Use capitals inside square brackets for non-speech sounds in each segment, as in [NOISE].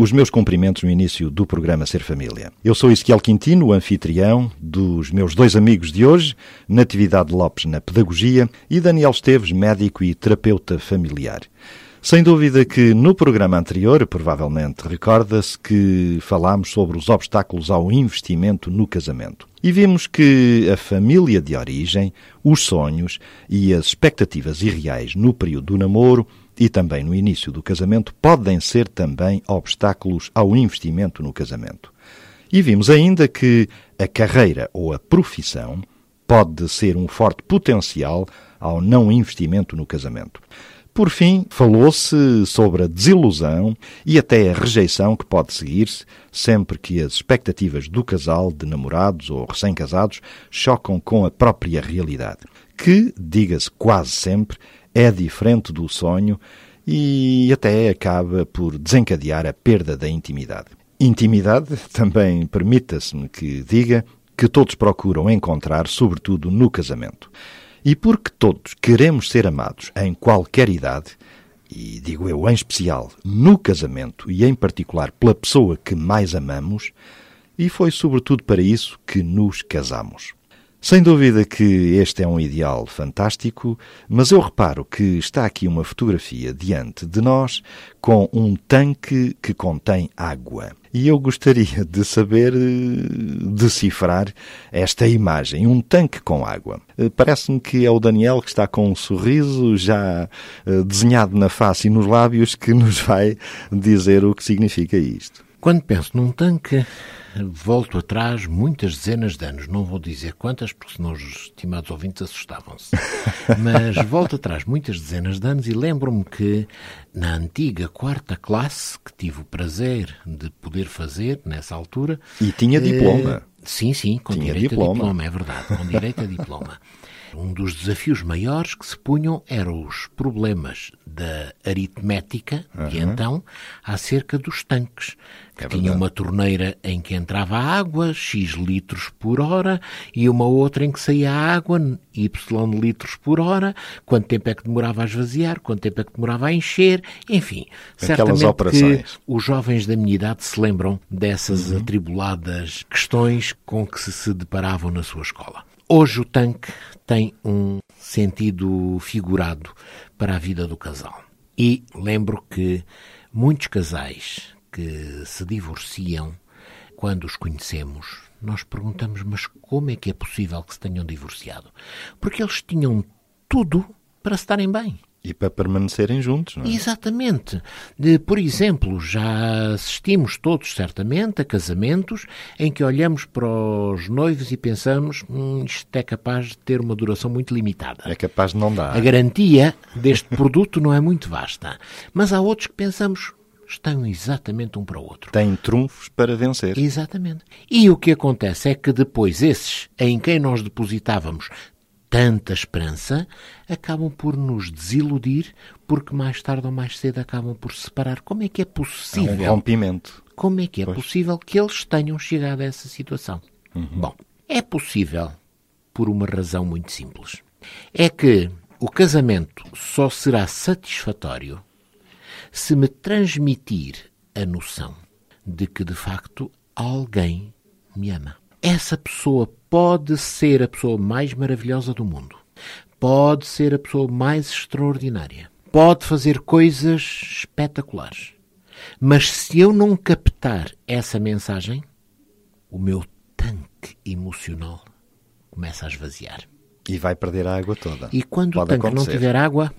Os meus cumprimentos no início do programa Ser Família. Eu sou Ezequiel Quintino, o anfitrião dos meus dois amigos de hoje, Natividade Lopes na Pedagogia e Daniel Esteves, médico e terapeuta familiar. Sem dúvida que no programa anterior, provavelmente recorda-se que falámos sobre os obstáculos ao investimento no casamento. E vimos que a família de origem, os sonhos e as expectativas irreais no período do namoro e também no início do casamento podem ser também obstáculos ao investimento no casamento. E vimos ainda que a carreira ou a profissão pode ser um forte potencial ao não investimento no casamento. Por fim, falou-se sobre a desilusão e até a rejeição que pode seguir-se sempre que as expectativas do casal de namorados ou recém-casados chocam com a própria realidade, que, diga-se quase sempre, é diferente do sonho e até acaba por desencadear a perda da intimidade. Intimidade também permita-se-me que diga que todos procuram encontrar, sobretudo no casamento. E porque todos queremos ser amados em qualquer idade, e digo eu em especial no casamento e em particular pela pessoa que mais amamos, e foi sobretudo para isso que nos casamos. Sem dúvida que este é um ideal fantástico, mas eu reparo que está aqui uma fotografia diante de nós com um tanque que contém água. E eu gostaria de saber eh, decifrar esta imagem, um tanque com água. Eh, parece-me que é o Daniel que está com um sorriso já eh, desenhado na face e nos lábios que nos vai dizer o que significa isto. Quando penso num tanque, volto atrás muitas dezenas de anos. Não vou dizer quantas, porque senão os estimados ouvintes assustavam-se. [LAUGHS] Mas volto atrás muitas dezenas de anos e lembro-me que na antiga quarta classe, que tive o prazer de poder fazer nessa altura. E tinha diploma. Eh, sim, sim, com tinha direito diploma. a diploma, é verdade, com direito a diploma. [LAUGHS] Um dos desafios maiores que se punham eram os problemas da aritmética de então acerca dos tanques, que É verdade. uma torneira em que entrava água, X litros por hora, e uma outra em que saía água, Y litros por hora, quanto tempo é que demorava a esvaziar, quanto tempo é que demorava a encher, enfim. Aquelas certamente operações. que os jovens da minha idade se lembram dessas atribuladas questões com que se deparavam na sua escola. Hoje o tanque tem um sentido figurado para a vida do casal. E lembro que muitos casais que se divorciam, quando os conhecemos, nós perguntamos, mas como é que é possível que se tenham divorciado? Porque eles tinham tudo para se estarem bem. E para permanecerem juntos, não é? Exatamente. Por exemplo, já assistimos todos certamente a casamentos em que olhamos para os noivos e pensamos hum, isto é capaz de ter uma duração muito limitada. É capaz de não dar. A garantia deste produto não é muito vasta. Mas há outros que pensamos estão exatamente um para o outro. Tem trunfos para vencer. Exatamente. E o que acontece é que depois esses em quem nós depositávamos tanta esperança acabam por nos desiludir porque mais tarde ou mais cedo acabam por se separar. Como é que é É um possível? rompimento. Como é que é Pois. possível que eles tenham chegado a essa situação? Bom, é possível por uma razão muito simples. É que o casamento só será satisfatório se me transmitir a noção de que de facto alguém me ama. Essa pessoa pode ser a pessoa mais maravilhosa do mundo, pode ser a pessoa mais extraordinária, pode fazer coisas espetaculares. Mas se eu não captar essa mensagem, o meu tanque emocional começa a esvaziar. E vai perder a água toda. E quando Pode o tanque acontecer. não tiver água,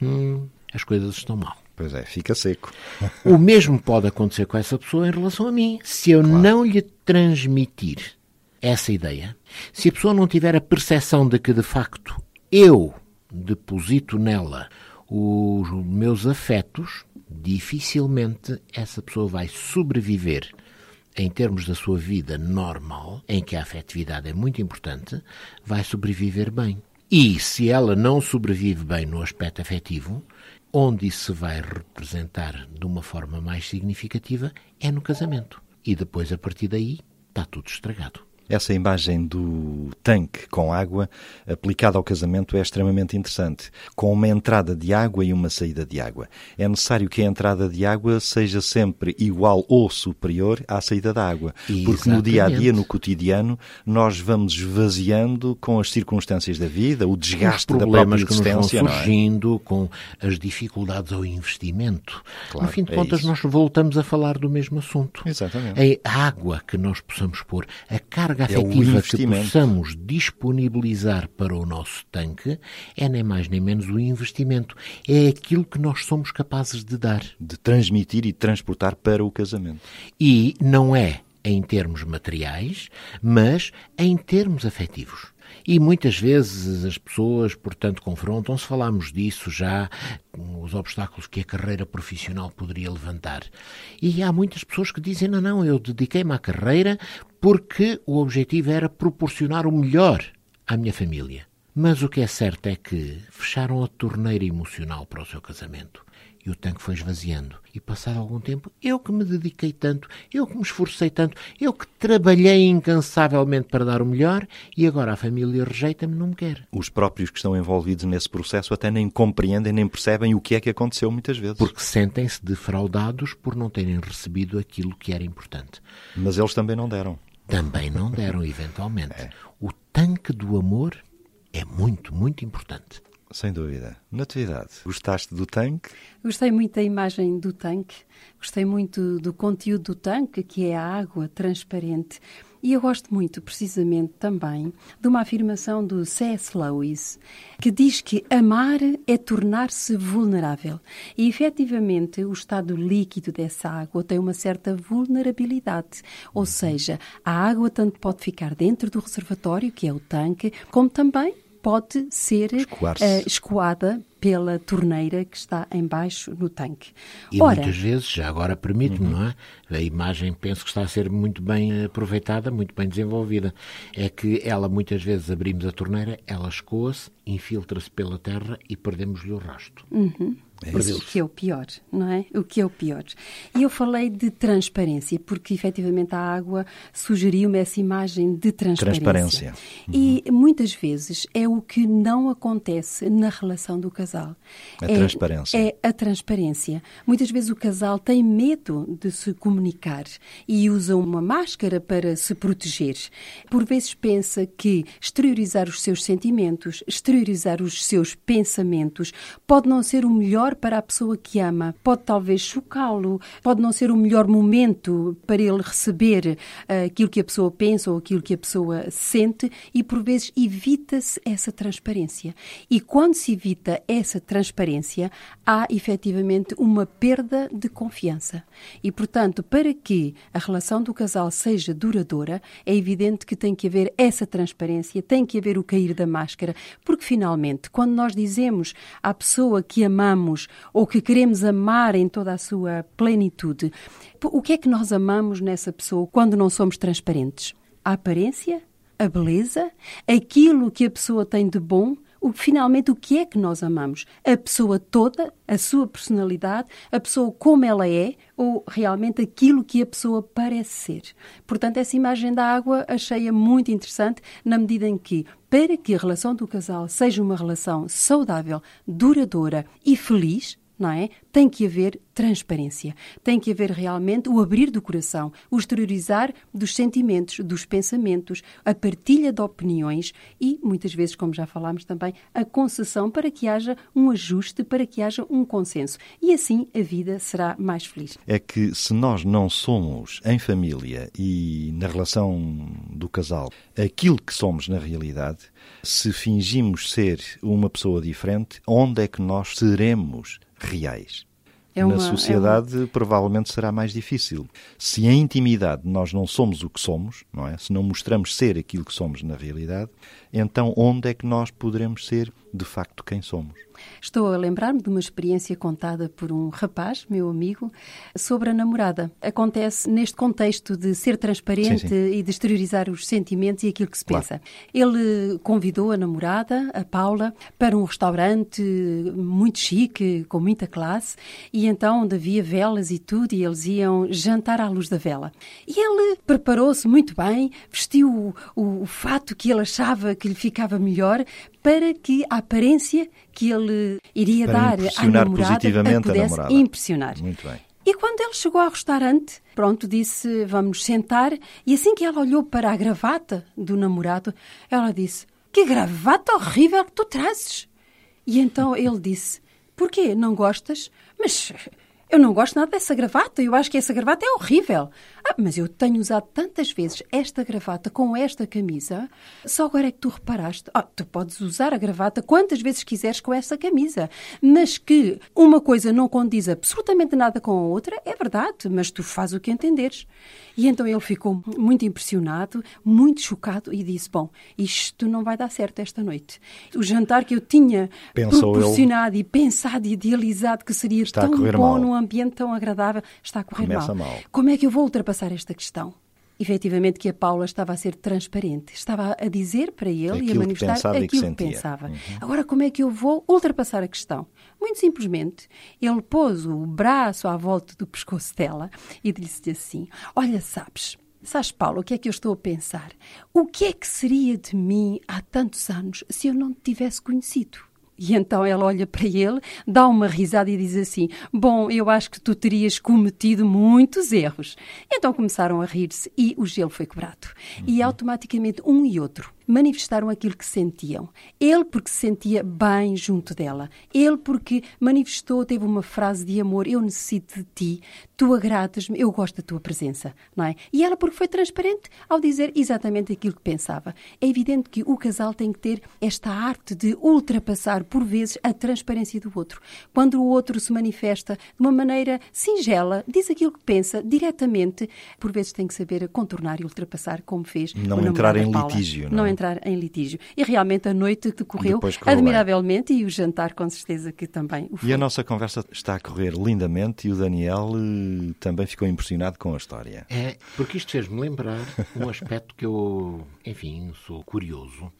hum, as coisas estão mal. Pois é, fica seco. O mesmo pode acontecer com essa pessoa em relação a mim. Se eu não lhe transmitir essa ideia, se a pessoa não tiver a percepção de que, de facto, eu deposito nela os meus afetos, dificilmente essa pessoa vai sobreviver em termos da sua vida normal, em que a afetividade é muito importante, vai sobreviver bem. E se ela não sobrevive bem no aspecto afetivo, onde isso se vai representar de uma forma mais significativa é no casamento. E depois, a partir daí, está tudo estragado. Essa imagem do tanque com água aplicada ao casamento é extremamente interessante, com uma entrada de água e uma saída de água. É necessário que a entrada de água seja sempre igual ou superior à saída da água, porque no dia a dia, no cotidiano, nós vamos esvaziando com as circunstâncias da vida, o desgaste da própria existência, que nos vão surgindo, é? com as dificuldades ao investimento. Claro, no fim de é contas, isso. nós voltamos a falar do mesmo assunto. Exatamente. A água que nós possamos pôr, a carga carga é afetiva que possamos disponibilizar para o nosso tanque é nem mais nem menos o investimento. É aquilo que nós somos capazes de dar. De transmitir e transportar para o casamento. E não é em termos materiais, mas em termos afetivos. E muitas vezes as pessoas, portanto, confrontam-se, falámos disso já, os obstáculos que a carreira profissional poderia levantar. E há muitas pessoas que dizem: não, não, eu dediquei-me à carreira porque o objetivo era proporcionar o melhor à minha família. Mas o que é certo é que fecharam a torneira emocional para o seu casamento e o tanque foi esvaziando. E passado algum tempo, eu que me dediquei tanto, eu que me esforcei tanto, eu que trabalhei incansavelmente para dar o melhor e agora a família rejeita-me, não me quer. Os próprios que estão envolvidos nesse processo até nem compreendem, nem percebem o que é que aconteceu muitas vezes. Porque sentem-se defraudados por não terem recebido aquilo que era importante. Mas eles também não deram. Também não deram, [LAUGHS] eventualmente. É. O tanque do amor é muito, muito importante. Sem dúvida. Natividade, gostaste do tanque? Gostei muito da imagem do tanque, gostei muito do conteúdo do tanque, que é a água transparente. E eu gosto muito, precisamente, também de uma afirmação do C.S. Lewis, que diz que amar é tornar-se vulnerável. E, efetivamente, o estado líquido dessa água tem uma certa vulnerabilidade. Ou seja, a água tanto pode ficar dentro do reservatório, que é o tanque, como também pode ser uh, escoada pela torneira que está embaixo no tanque. E Ora, muitas vezes, já agora permite-me, uhum. não é? A imagem penso que está a ser muito bem aproveitada, muito bem desenvolvida. É que ela, muitas vezes, abrimos a torneira, ela escoa-se, infiltra-se pela terra e perdemos-lhe o rasto. Uhum. É. O que é o pior, não é? O que é o pior. E eu falei de transparência, porque efetivamente a água sugeriu-me essa imagem de transparência. Transparência. Uhum. E muitas vezes é o que não acontece na relação do casal. A é, transparência. É a transparência. Muitas vezes o casal tem medo de se comunicar e usa uma máscara para se proteger. Por vezes pensa que exteriorizar os seus sentimentos, exteriorizar os seus pensamentos, pode não ser o melhor melhor para a pessoa que ama, pode talvez chocá-lo, pode não ser o melhor momento para ele receber uh, aquilo que a pessoa pensa ou aquilo que a pessoa sente e por vezes evita-se essa transparência. E quando se evita essa transparência, há efetivamente uma perda de confiança. E portanto, para que a relação do casal seja duradoura, é evidente que tem que haver essa transparência, tem que haver o cair da máscara, porque finalmente, quando nós dizemos à pessoa que amamos amamos ou que queremos amar em toda a sua plenitude, o que é que nós amamos nessa pessoa quando não somos transparentes? A aparência? A beleza? Aquilo que a pessoa tem de bom? O, finalmente o que é que nós amamos? A pessoa toda, a sua personalidade, a pessoa como ela é ou realmente aquilo que a pessoa parece ser. Portanto, essa imagem da água achei-a muito interessante na medida em que, para que a relação do casal seja uma relação saudável, duradoura e feliz, não é? Tem que haver transparência. Tem que haver realmente o abrir do coração, o exteriorizar dos sentimentos, dos pensamentos, a partilha de opiniões e, muitas vezes, como já falámos também, a concessão para que haja um ajuste, para que haja um consenso. E assim a vida será mais feliz. É que se nós não somos em família e na relação do casal aquilo que somos na realidade, se fingimos ser uma pessoa diferente, onde é que nós seremos reais. É uma, Na sociedade, é uma... provavelmente será mais difícil. Se em intimidade nós não somos o que somos, não é? Se não mostramos ser aquilo que somos na realidade, então onde é que nós poderemos ser de facto quem somos. Estou a lembrar-me de uma experiência contada por um rapaz, meu amigo, sobre a namorada. Acontece neste contexto de ser transparente Sim, sim. e de exteriorizar os sentimentos e aquilo que se Claro. pensa. Ele convidou a namorada, a Paula, para um restaurante muito chique, com muita classe, e então onde havia velas e tudo, e eles iam jantar à luz da vela. E ele preparou-se muito bem, vestiu o, o, o fato que ele achava que lhe ficava melhor, para que a aparência que ele iria Para dar à namorada positivamente a pudesse namorada. impressionar. Muito bem. E quando ele chegou ao restaurante, pronto, disse: Vamos sentar. E assim que ela olhou para a gravata do namorado, ela disse: Que gravata horrível que tu trazes! E então ele disse: Porquê? Não gostas? Mas eu não gosto nada dessa gravata. Eu acho que essa gravata é horrível. Ah, mas eu tenho usado tantas vezes esta gravata com esta camisa. Só agora é que tu reparaste. Ah, tu podes usar a gravata quantas vezes quiseres com essa camisa. Mas que uma coisa não condiz absolutamente nada com a outra, é verdade. Mas tu fazes o que entenderes. E então ele ficou muito impressionado, muito chocado e disse: Bom, isto não vai dar certo esta noite. O jantar que eu tinha Pensou ele. proporcionado e pensado e idealizado que seria tão bom mal. num ambiente tão agradável, está a correr Começa mal. mal. Como é que eu vou ultrapassar esta questão? Efetivamente que a Paula estava a ser transparente, estava a dizer para ele e a Aquilo que manifestar que aquilo que. Uhum. pensava. Agora, como é que eu vou ultrapassar a questão? Muito simplesmente, ele pôs o braço à volta do pescoço dela e disse-lhe assim: Olha, sabes, sabes, Paula, o que é que eu estou a pensar? O que é que seria de mim há tantos anos se eu não te tivesse conhecido? E então ela olha para ele, dá uma risada e diz assim: Bom, eu acho que tu terias cometido muitos erros. Então começaram a rir-se e o gelo foi quebrado. E automaticamente um e outro manifestaram aquilo que sentiam. Ele porque se sentia bem junto dela. Ele porque manifestou, teve uma frase de amor: Eu necessito de ti, tu agradas-me, eu gosto da tua presença, não é? E ela porque foi transparente ao dizer exatamente aquilo que pensava. É evidente que o casal tem que ter esta arte de ultrapassar, por vezes, a transparência do outro. Quando o outro se manifesta de uma maneira singela, diz aquilo que pensa diretamente, por vezes tem que saber contornar e ultrapassar, como fez Não entrar em Paula. litígio, não é? Entrar em litígio. E realmente a noite decorreu correu bem. admiravelmente e o jantar, com certeza, que também o foi. E a nossa conversa está a correr lindamente e o Daniel eh, também ficou impressionado com a história. É, porque isto fez-me lembrar um aspecto que eu, enfim, sou curioso.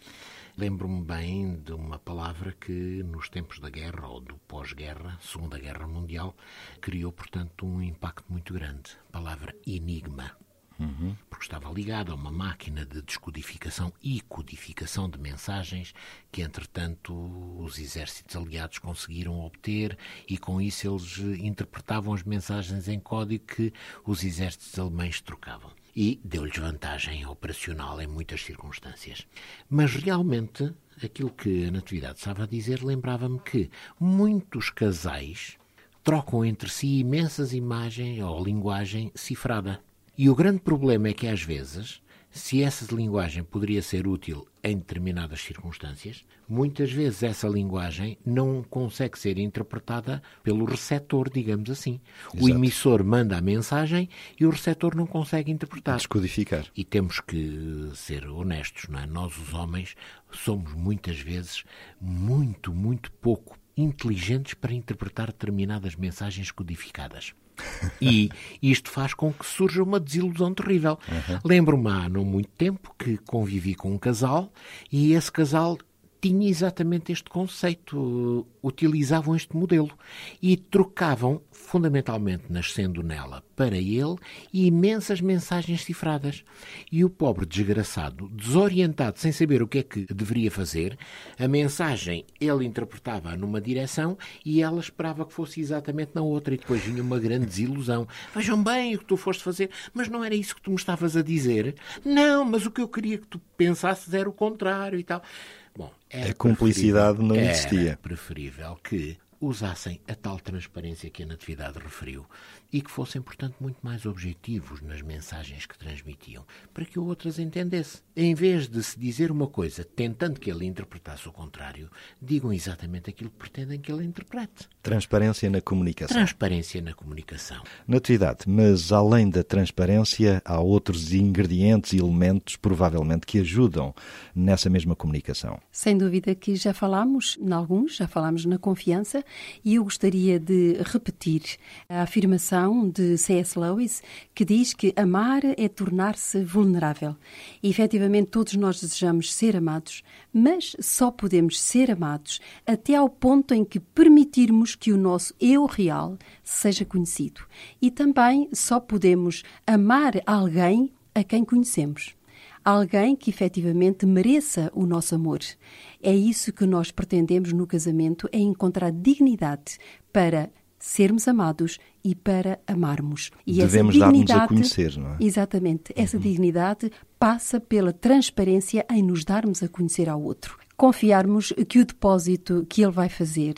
Lembro-me bem de uma palavra que nos tempos da guerra ou do pós-guerra, Segunda Guerra Mundial, criou, portanto, um impacto muito grande. A palavra enigma. Porque estava ligada a uma máquina de descodificação e codificação de mensagens que, entretanto, os exércitos aliados conseguiram obter e, com isso, eles interpretavam as mensagens em código que os exércitos alemães trocavam. E deu-lhes vantagem operacional em muitas circunstâncias. Mas, realmente, aquilo que a Natividade estava a dizer lembrava-me que muitos casais trocam entre si imensas imagens ou linguagem cifrada. E o grande problema é que, às vezes, se essa linguagem poderia ser útil em determinadas circunstâncias, muitas vezes essa linguagem não consegue ser interpretada pelo receptor, digamos assim. O Exato. emissor manda a mensagem e o receptor não consegue interpretar. Descodificar. E temos que ser honestos, não é? Nós, os homens, somos muitas vezes muito, muito pouco inteligentes para interpretar determinadas mensagens codificadas. E isto faz com que surja uma desilusão terrível. Lembro-me há não muito tempo que convivi com um casal e esse casal tinha exatamente este conceito, utilizavam este modelo e trocavam, fundamentalmente nascendo nela para ele, imensas mensagens cifradas. E o pobre desgraçado, desorientado, sem saber o que é que deveria fazer, a mensagem ele interpretava numa direção e ela esperava que fosse exatamente na outra. E depois vinha uma grande desilusão. Vejam bem o que tu foste fazer, mas não era isso que tu me estavas a dizer. Não, mas o que eu queria que tu pensasses era o contrário e tal. Bom, era A cumplicidade não era existia. preferível que usassem a tal transparência que a Natividade referiu, e que fossem, portanto, muito mais objetivos nas mensagens que transmitiam, para que o outro as entendesse. Em vez de se dizer uma coisa tentando que ele interpretasse o contrário, digam exatamente aquilo que pretendem que ele interprete. Transparência na comunicação. Transparência na comunicação. Natividade, mas além da transparência, há outros ingredientes e elementos, provavelmente, que ajudam nessa mesma comunicação. Sem dúvida que já falámos em alguns, já falámos na confiança, e eu gostaria de repetir a afirmação de C.S. Lewis, que diz que amar é tornar-se vulnerável. E, efetivamente, todos nós desejamos ser amados, mas só podemos ser amados até ao ponto em que permitirmos que o nosso eu real seja conhecido. E também só podemos amar alguém a quem conhecemos alguém que efetivamente mereça o nosso amor. É isso que nós pretendemos no casamento, é encontrar dignidade para sermos amados e para amarmos. E Devemos dar-nos a conhecer, não é? Exatamente. Essa uhum. dignidade passa pela transparência em nos darmos a conhecer ao outro confiarmos que o depósito que ele vai fazer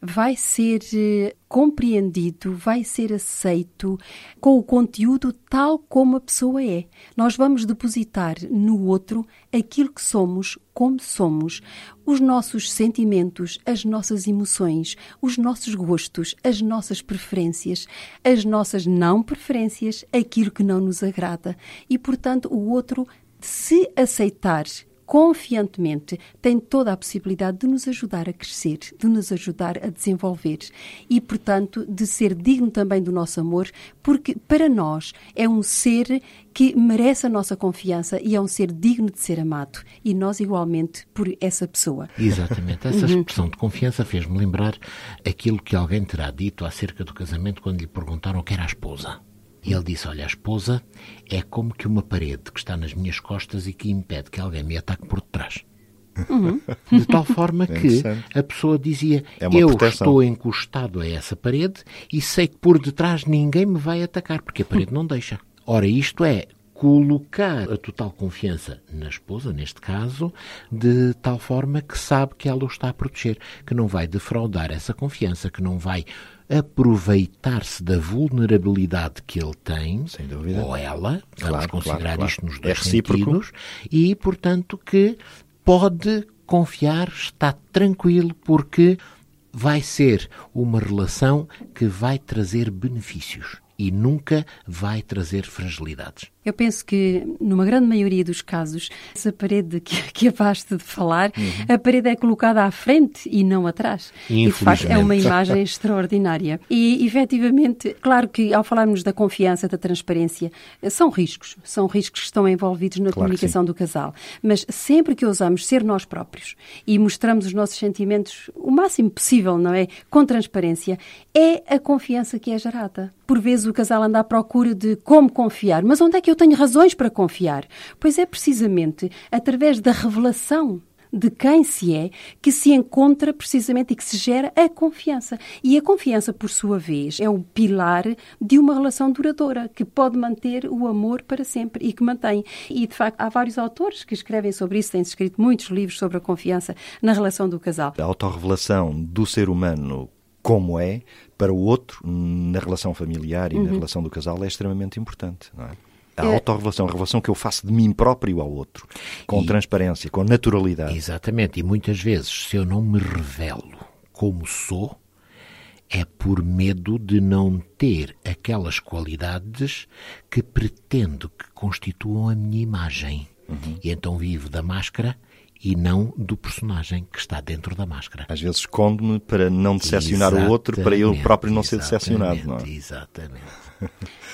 vai ser eh, compreendido, vai ser aceito com o conteúdo tal como a pessoa é. Nós vamos depositar no outro aquilo que somos, como somos, os nossos sentimentos, as nossas emoções, os nossos gostos, as nossas preferências, as nossas não preferências, aquilo que não nos agrada. E, portanto, o outro, se aceitar confiantemente, tem toda a possibilidade de nos ajudar a crescer, de nos ajudar a desenvolver e, portanto, de ser digno também do nosso amor, porque para nós é um ser que merece a nossa confiança e é um ser digno de ser amado e nós igualmente por essa pessoa. Exatamente. Essa uhum. expressão de confiança fez-me lembrar aquilo que alguém terá dito acerca do casamento quando lhe perguntaram o que era a esposa. E ele disse: Olha, a esposa é como que uma parede que está nas minhas costas e que impede que alguém me ataque por detrás. Uhum. De tal forma que a pessoa dizia: é Eu proteção. estou encostado a essa parede e sei que por detrás ninguém me vai atacar, porque a parede não deixa. Ora, isto é colocar a total confiança na esposa, neste caso, de tal forma que sabe que ela o está a proteger, que não vai defraudar essa confiança, que não vai aproveitar-se da vulnerabilidade que ele tem, ou ela, vamos claro, considerar claro, claro. isto nos dois é sentidos, e, portanto, que pode confiar, está tranquilo, porque vai ser uma relação que vai trazer benefícios e nunca vai trazer fragilidades. Eu penso que, numa grande maioria dos casos, essa parede que, [LAUGHS] que acabaste de falar, uhum. a parede é colocada à frente e não atrás. E, de facto, é uma imagem [LAUGHS] extraordinária. E, efetivamente, claro que, ao falarmos da confiança, da transparência, são riscos. São riscos que estão envolvidos na claro comunicação do casal. Mas sempre que ousamos ser nós próprios e mostramos os nossos sentimentos o máximo possível, não é? Com transparência, é a confiança que é gerada. Por vezes o casal anda à procura de como confiar, mas onde é que eu tenho razões para confiar? Pois é precisamente através da revelação de quem se é que se encontra precisamente e que se gera a confiança. E a confiança, por sua vez, é o pilar de uma relação duradoura que pode manter o amor para sempre e que mantém. E, de facto, há vários autores que escrevem sobre isso, têm escrito muitos livros sobre a confiança na relação do casal. A autorrevelação do ser humano como é para o outro na relação familiar e uhum. na relação do casal é extremamente importante, não é? A é... autorrevelação, a revelação que eu faço de mim próprio ao outro, com e... transparência, com naturalidade. Exatamente, e muitas vezes, se eu não me revelo como sou, é por medo de não ter aquelas qualidades que pretendo que constituam a minha imagem. Uhum. E então vivo da máscara e não do personagem que está dentro da máscara. Às vezes escondo-me para não decepcionar exatamente, o outro, para eu próprio não ser decepcionado, não é? Exatamente.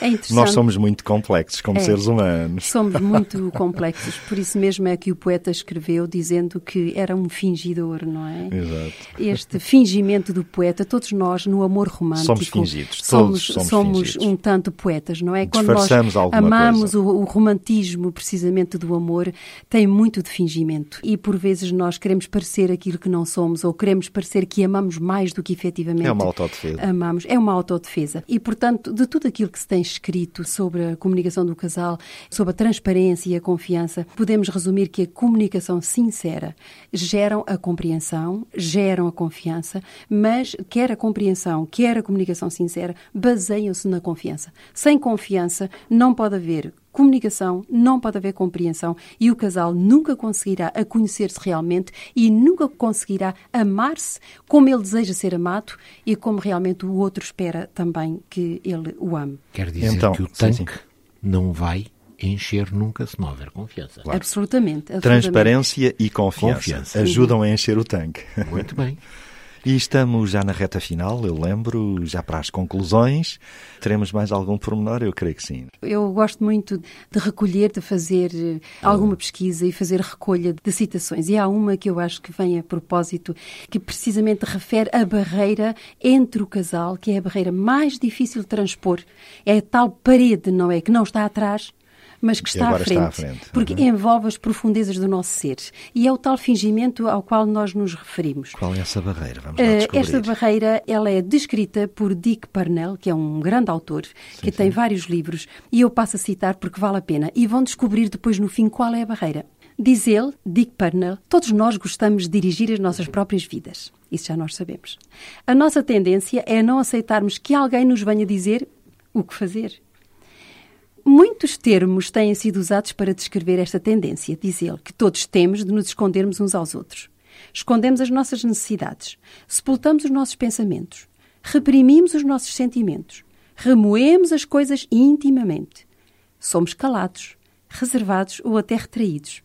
É interessante. Nós somos muito complexos como é, seres humanos. Somos muito complexos. Por isso mesmo é que o poeta escreveu dizendo que era um fingidor, não é? Exato. Este fingimento do poeta, todos nós no amor romântico. Somos fingidos, somos, somos, somos fingidos. um tanto poetas, não é? Quando nós amamos o, o, romantismo precisamente do amor, tem muito de fingimento. e por vezes nós queremos parecer aquilo que não somos ou queremos parecer que amamos mais do que efetivamente É uma autodefesa. amamos. É uma autodefesa. E, portanto, de tudo aquilo que se tem escrito sobre a comunicação do casal, sobre a transparência e a confiança, podemos resumir que a comunicação sincera geram a compreensão, geram a confiança, mas quer a compreensão, quer a comunicação sincera, baseiam-se na confiança. Sem confiança não pode haver comunicação, não pode haver compreensão e o casal nunca conseguirá a conhecer-se realmente e nunca conseguirá amar-se como ele deseja ser amado e como realmente o outro espera também que ele o ame. Quer dizer Então, que o sim, tanque sim. não vai encher nunca se não houver confiança. Absolutamente, absolutamente. Transparência e confiança, Confiança. ajudam a encher o tanque. Muito bem. [LAUGHS] E estamos já na reta final, eu lembro, já para as conclusões. Teremos mais algum pormenor? Eu creio que sim. Eu gosto muito de recolher, de fazer eh, alguma pesquisa e fazer recolha de citações. E há uma que eu acho que vem a propósito, que precisamente refere a barreira entre o casal, que é a barreira mais difícil de transpor. É a tal parede, não é? Que não está atrás, mas que está à, frente, está à frente. Porque Uhum. envolve as profundezas do nosso ser. E é o tal fingimento ao qual nós nos referimos. Qual é essa barreira? Vamos lá Eh, descobrir. Esta barreira ela é descrita por Dick Parnell, que é um grande autor, que tem vários livros, e eu passo a citar porque vale a pena, e vão descobrir depois no fim qual é a barreira. Diz ele, Dick Parnell, todos nós gostamos de dirigir as nossas próprias vidas. Isso já nós sabemos. A nossa tendência é não aceitarmos que alguém nos venha dizer o que fazer. Muitos termos têm sido usados para descrever esta tendência, diz ele, que todos temos de nos escondermos uns aos outros. Escondemos as nossas necessidades, sepultamos os nossos pensamentos, reprimimos os nossos sentimentos, remoemos as coisas intimamente. Somos calados, reservados ou até retraídos.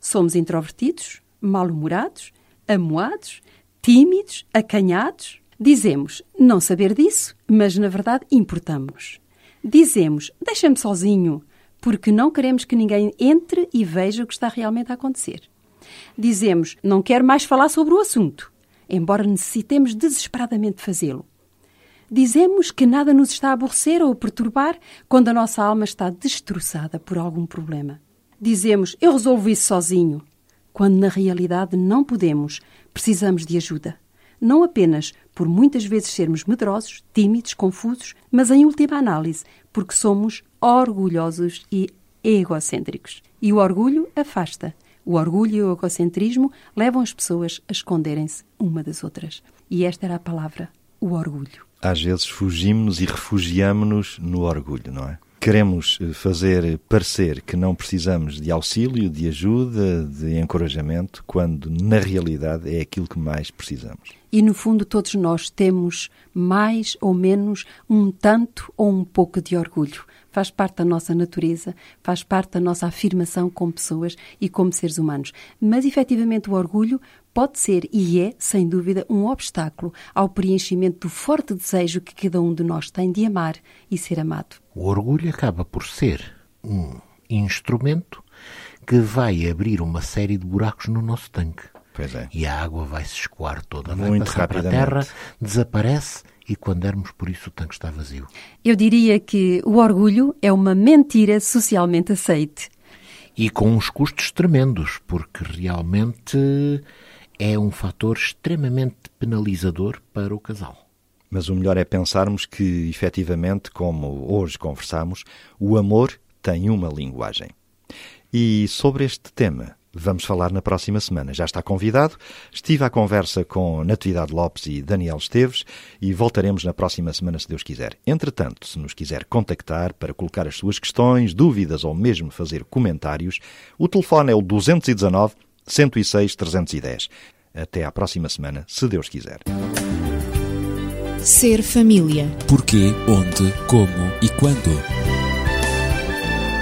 Somos introvertidos, mal-humorados, amuados, tímidos, acanhados. Dizemos não saber disso, mas na verdade importamos. Dizemos deixa-me sozinho, porque não queremos que ninguém entre e veja o que está realmente a acontecer. Dizemos não quero mais falar sobre o assunto, embora necessitemos desesperadamente fazê-lo. Dizemos que nada nos está a aborrecer ou a perturbar quando a nossa alma está destroçada por algum problema. Dizemos eu resolvo isso sozinho, quando na realidade não podemos, precisamos de ajuda. Não apenas por muitas vezes sermos medrosos, tímidos, confusos, mas em última análise, porque somos orgulhosos e egocêntricos. E o orgulho afasta. O orgulho e o egocentrismo levam as pessoas a esconderem-se uma das outras. E esta era a palavra, o orgulho. Às vezes fugimos e refugiamos-nos no orgulho, não é? Queremos eh, fazer parecer que não precisamos de auxílio, de ajuda, de encorajamento, quando na realidade é aquilo que mais precisamos. E no fundo, todos nós temos mais ou menos um tanto ou um pouco de orgulho. Faz parte da nossa natureza, faz parte da nossa afirmação como pessoas e como seres humanos. Mas efetivamente o orgulho pode ser e é, sem dúvida, um obstáculo ao preenchimento do forte desejo que cada um de nós tem de amar e ser amado. O orgulho acaba por ser um instrumento que vai abrir uma série de buracos no nosso tanque. Pois é. E a água vai se escoar toda, vai Muito passar para a terra, desaparece e quando dermos por isso o tanque está vazio. Eu diria que o orgulho é uma mentira socialmente aceite. E com uns custos tremendos, porque realmente é um fator extremamente penalizador para o casal. Mas o melhor é pensarmos que, efetivamente, como hoje conversamos, o amor tem uma linguagem. E sobre este tema vamos falar na próxima semana. Já está convidado. Estive à conversa com Natividade Lopes e Daniel Esteves e voltaremos na próxima semana, se Deus quiser. Entretanto, se nos quiser contactar para colocar as suas questões, dúvidas ou mesmo fazer comentários, o telefone é o 219 106 310. Até à próxima semana, se Deus quiser. Ser família. Porquê, onde, como e quando.